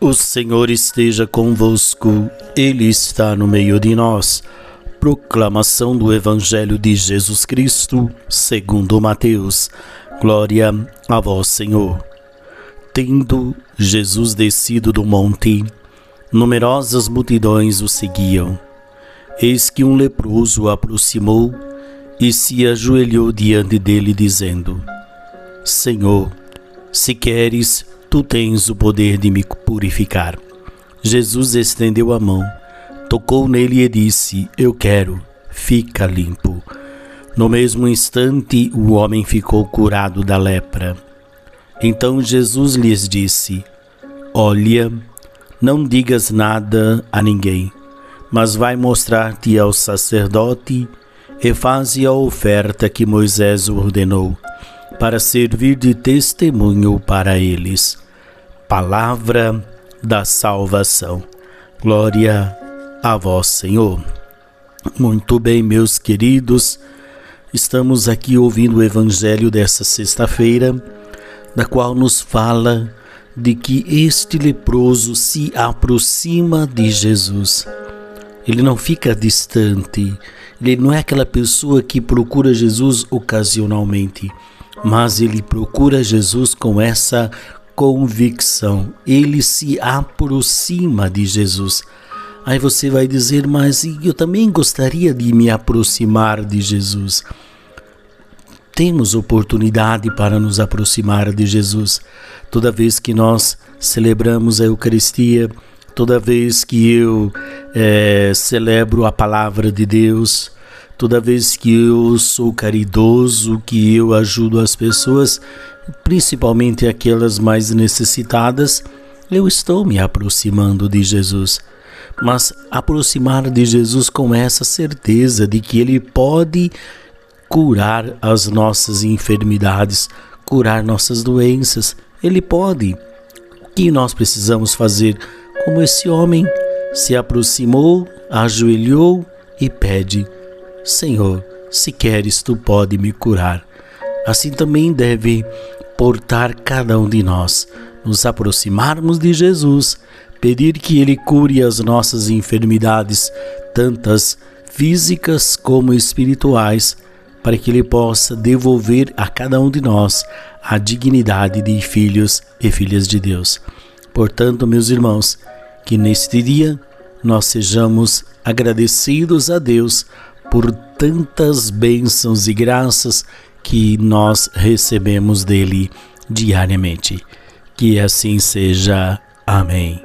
O Senhor esteja convosco, Ele está no meio de nós. Proclamação do Evangelho de Jesus Cristo, segundo Mateus. Glória a vós, Senhor. Tendo Jesus descido do monte, numerosas multidões o seguiam. Eis que um leproso aproximou e se ajoelhou diante dele, dizendo: Senhor, se queres, tu tens o poder de me purificar. Jesus estendeu a mão, tocou nele e disse: Eu quero, fica limpo. No mesmo instante, o homem ficou curado da lepra. Então Jesus lhes disse: Olha, não digas nada a ninguém, mas vai mostrar-te ao sacerdote e faze a oferta que Moisés ordenou para servir de testemunho para eles. Palavra da salvação. Glória a vós, Senhor. Muito bem, meus queridos, estamos aqui ouvindo o evangelho dessa sexta-feira, da qual nos fala de que este leproso se aproxima de Jesus. Ele não fica distante, ele não é aquela pessoa que procura Jesus ocasionalmente mas ele procura Jesus com essa convicção. Ele se aproxima de Jesus. Aí você vai dizer, mas eu também gostaria de me aproximar de Jesus. Temos oportunidade para nos aproximar de Jesus. Toda vez que nós celebramos a Eucaristia, toda vez que eu é, celebro a palavra de Deus, Toda vez que eu sou caridoso, que eu ajudo as pessoas, principalmente aquelas mais necessitadas, eu estou me aproximando de Jesus. Mas aproximar de Jesus com essa certeza de que Ele pode curar as nossas enfermidades, curar nossas doenças. Ele pode. O que nós precisamos fazer? Como esse homem se aproximou, ajoelhou e pede Senhor, se queres, tu pode me curar. Assim também deve portar cada um de nós, nos aproximarmos de Jesus, pedir que Ele cure as nossas enfermidades, tantas físicas como espirituais, para que Ele possa devolver a cada um de nós a dignidade de filhos e filhas de Deus. Portanto, meus irmãos, que neste dia nós sejamos agradecidos a Deus por tantas bênçãos e graças que nós recebemos dele diariamente. Que assim seja. Amém.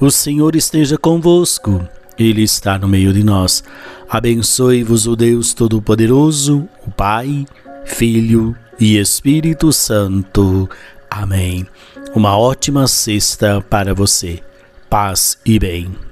O Senhor esteja convosco, Ele está no meio de nós. Abençoe-vos o Deus Todo-Poderoso, o Pai, Filho e Espírito Santo. Amém. Uma ótima sexta para você. Paz e bem.